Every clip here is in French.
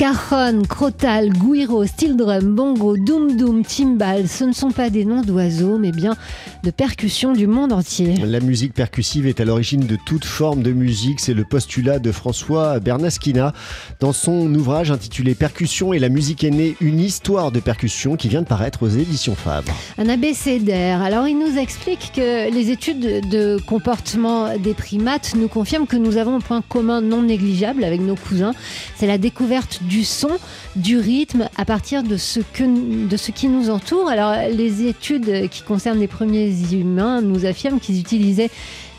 Cajon, Crotal, Guiro, steel drum, bongo, doom doom, timbal, ce ne sont pas des noms d'oiseaux, mais bien de percussions du monde entier. La musique percussive est à l'origine de toute forme de musique, c'est le postulat de François Bernasquina dans son ouvrage intitulé Percussion et la musique est née, une histoire de percussion qui vient de paraître aux éditions Fabre. Un abécédaire. Alors il nous explique que les études de comportement des primates nous confirment que nous avons un point commun non négligeable avec nos cousins, c'est la découverte du son, du rythme à partir de ce, qui nous entoure. Alors les études qui concernent les premiers humains nous affirment qu'ils utilisaient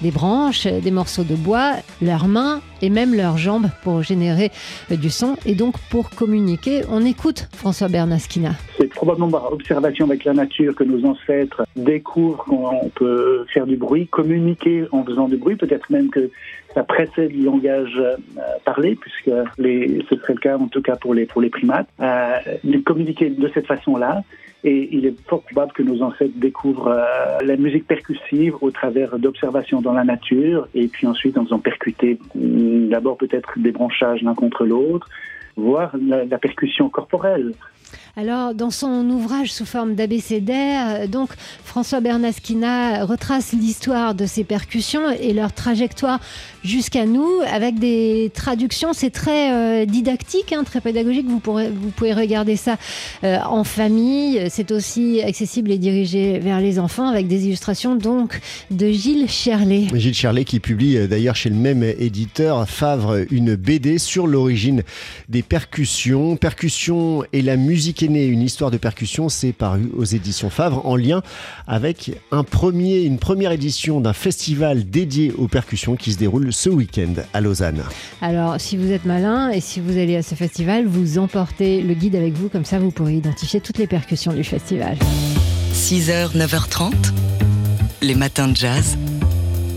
des branches, des morceaux de bois, leurs mains et même leurs jambes pour générer euh, du son et donc pour communiquer. On écoute François Bernasquina. Probablement par observation avec la nature que nos ancêtres découvrent qu'on peut faire du bruit, communiquer en faisant du bruit, peut-être même que ça précède le langage euh, parlé, puisque ce serait le cas en tout cas pour les, pour les primates, euh, de communiquer de cette façon-là. Et il est fort probable que nos ancêtres découvrent euh, la musique percussive au travers d'observations dans la nature et puis ensuite en faisant percuter mm, d'abord peut-être des branchages l'un contre l'autre, voire la percussion corporelle. Alors, dans son ouvrage sous forme d'abécédaire, donc François Bernasquina retrace l'histoire de ces percussions et leur trajectoire jusqu'à nous avec des traductions. C'est très euh, didactique, hein, très pédagogique. Vous, pourrez, vous pouvez regarder ça euh, en famille. C'est aussi accessible et dirigé vers les enfants avec des illustrations donc de Gilles Cherlet. Gilles Cherlet qui publie euh, d'ailleurs chez le même éditeur Favre une BD sur l'origine des percussions. Percussions et la musique une histoire de percussion, c'est paru aux éditions Favre en lien avec un premier, une première édition d'un festival dédié aux percussions qui se déroule ce week-end à Lausanne. Alors, si vous êtes malin et si vous allez à ce festival, vous emportez le guide avec vous, comme ça vous pourrez identifier toutes les percussions du festival. 6h, 9h30, les matins de jazz.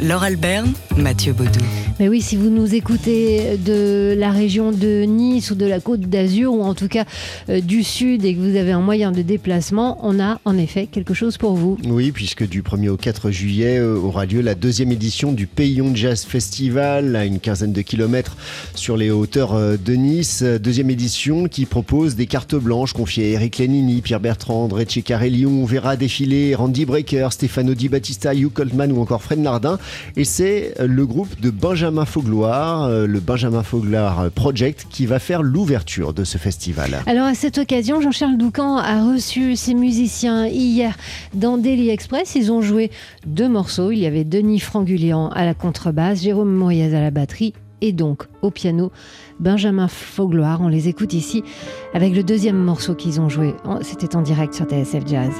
Laure Alberne, Mathieu Baudou. Mais oui, si vous nous écoutez de la région de Nice ou de la Côte d'Azur ou en tout cas euh, du Sud et que vous avez un moyen de déplacement, on a en effet quelque chose pour vous. Oui, puisque du 1er au 4 juillet euh, aura lieu la deuxième édition du Payon Jazz Festival à une quinzaine de kilomètres sur les hauteurs euh, de Nice. Deuxième édition qui propose des cartes blanches confiées à Eric Lenini, Pierre Bertrand, André Ceccarelli. On verra défiler Randy Breaker, Stefano Di Battista, Hugh Coltman ou encore Fred Nardin. Et c'est le groupe de Benjamin Faugloire, euh, le Benjamin Faugloire Project, qui va faire l'ouverture de ce festival. Alors à cette occasion, Jean-Charles Doucan a reçu ses musiciens hier dans Daily Express. Ils ont joué deux morceaux. Il y avait Denis Frangulian à la contrebasse, Jérôme Moyaz à la batterie et donc au piano Benjamin Faugloire. On les écoute ici avec le deuxième morceau qu'ils ont joué. C'était en direct sur TSF Jazz.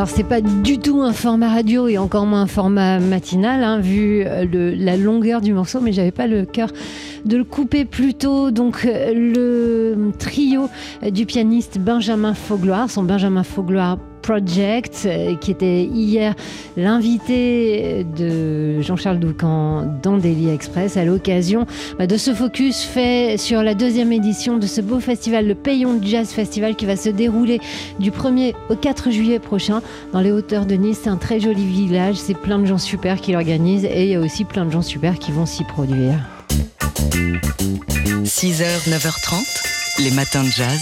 Alors c'est pas du tout un format radio et encore moins un format matinal hein, vu euh, la longueur du morceau mais j'avais pas le cœur de le couper plus tôt donc euh, le trio du pianiste Benjamin Faugloire son Benjamin Faugloire Project, euh, qui était hier l'invité de Jean-Charles Doucan dans Daily Express à l'occasion bah, de ce focus fait sur la deuxième édition de ce beau festival, le Payon Jazz Festival, qui va se dérouler du 1er au 4 juillet prochain dans les hauteurs de Nice. C'est un très joli village, c'est plein de gens super qui l'organisent et il y a aussi plein de gens super qui vont s'y produire. 6h, 9h30, les matins de jazz.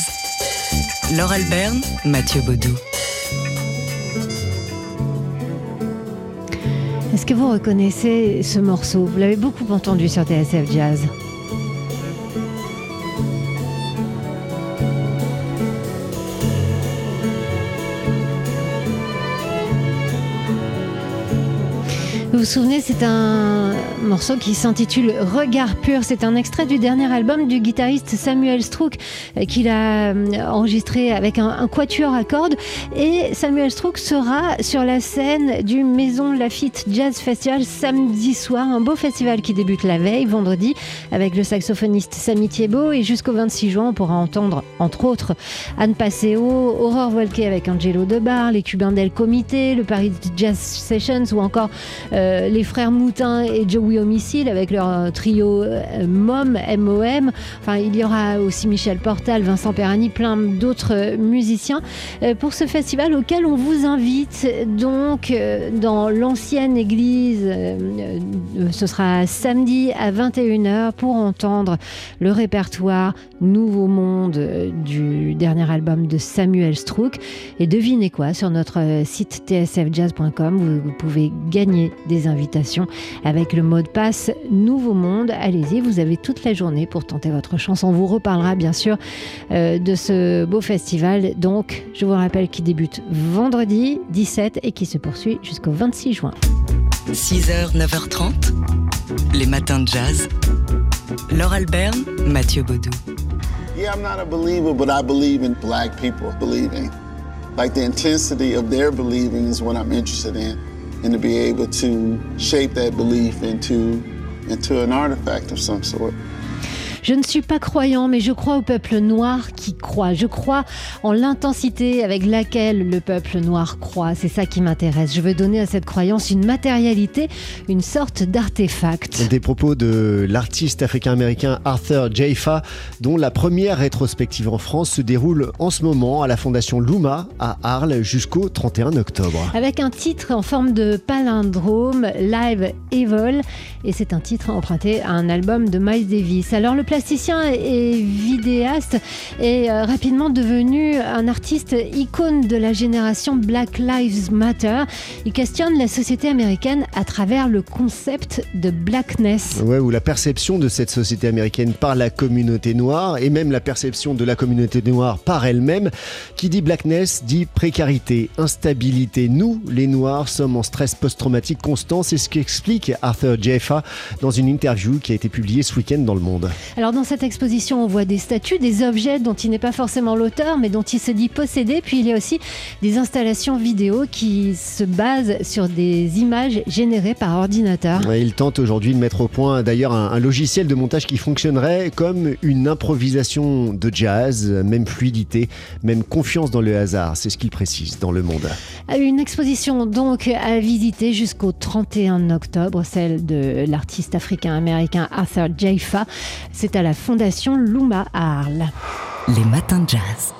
Laure Alberne, Mathieu Baudou. Est-ce que vous reconnaissez ce morceau? Vous l'avez beaucoup entendu sur TSF Jazz. Vous vous souvenez, c'est un morceau qui s'intitule Regard pur. C'est un extrait du dernier album du guitariste Samuel Strouk euh, qu'il a euh, enregistré avec un, quatuor à cordes. Et Samuel Strouk sera sur la scène du Maison Lafitte Jazz Festival samedi soir. Un beau festival qui débute la veille, vendredi, avec le saxophoniste Samy Thiebaud. Et jusqu'au 26 juin, on pourra entendre, entre autres, Anne Passeo, Aurore Volquet avec Angelo Debar, les Cubains d'El Comité, le Paris Jazz Sessions ou encore euh, les frères Moutin et Joey Homicile avec leur euh, trio euh, MOM, MOM. Enfin, il y aura aussi Michel Portal, Vincent Perani, plein d'autres euh, musiciens euh, pour ce festival auquel on vous invite donc euh, dans l'ancienne église. euh, ce sera samedi à 21h pour entendre le répertoire Nouveau Monde euh, du dernier album de Samuel Strouk. Et devinez quoi, sur notre euh, site tsfjazz.com, vous pouvez gagner des invitations avec le mot de passe Nouveau Monde. Allez-y, vous avez toute la journée pour tenter votre chance. On vous reparlera bien sûr euh, de ce beau festival. Donc, je vous rappelle qu'il débute vendredi 17 et qui se poursuit jusqu'au 26 juin. 6h, 9h30, les matins de jazz. Laure Alberne, Mathieu Baudou. Yeah, I'm not a believer, but I believe in black people believing. Like the intensity of their believing is what I'm interested in, and to be able to shape that belief into into an artifact of some sort. Je ne suis pas croyant, mais je crois au peuple noir qui croit. Je crois en l'intensité avec laquelle le peuple noir croit. C'est ça qui m'intéresse. Je veux donner à cette croyance une matérialité, une sorte d'artefact. Des propos de l'artiste africain-américain Arthur Jaifa, dont la première rétrospective en France se déroule en ce moment à la Fondation Luma à Arles jusqu'au 31 octobre. Avec un titre en forme de palindrome, Live Evil, et c'est un titre emprunté à un album de Miles Davis. Alors le plasticien et vidéaste est euh, rapidement devenu un artiste icône de la génération Black Lives Matter. Il questionne la société américaine à travers le concept de blackness. Ouais, ou la perception de cette société américaine par la communauté noire et même la perception de la communauté noire par elle-même. Qui dit blackness dit précarité, instabilité. Nous, les noirs, sommes en stress post-traumatique constant. C'est ce qu'explique Arthur Jeffa dans une interview qui a été publiée ce week-end dans Le Monde. Alors dans cette exposition, on voit des statues, des objets dont il n'est pas forcément l'auteur, mais dont il se dit posséder. Puis il y a aussi des installations vidéo qui se basent sur des images générées par ordinateur. Ouais, il tente aujourd'hui de mettre au point d'ailleurs un, un logiciel de montage qui fonctionnerait comme une improvisation de jazz, même fluidité, même confiance dans le hasard. C'est ce qu'il précise dans Le Monde. Une exposition donc à visiter jusqu'au 31 octobre, celle de l'artiste africain-américain Arthur Jaifa. À la Fondation Luma à Arles. Les matins de jazz.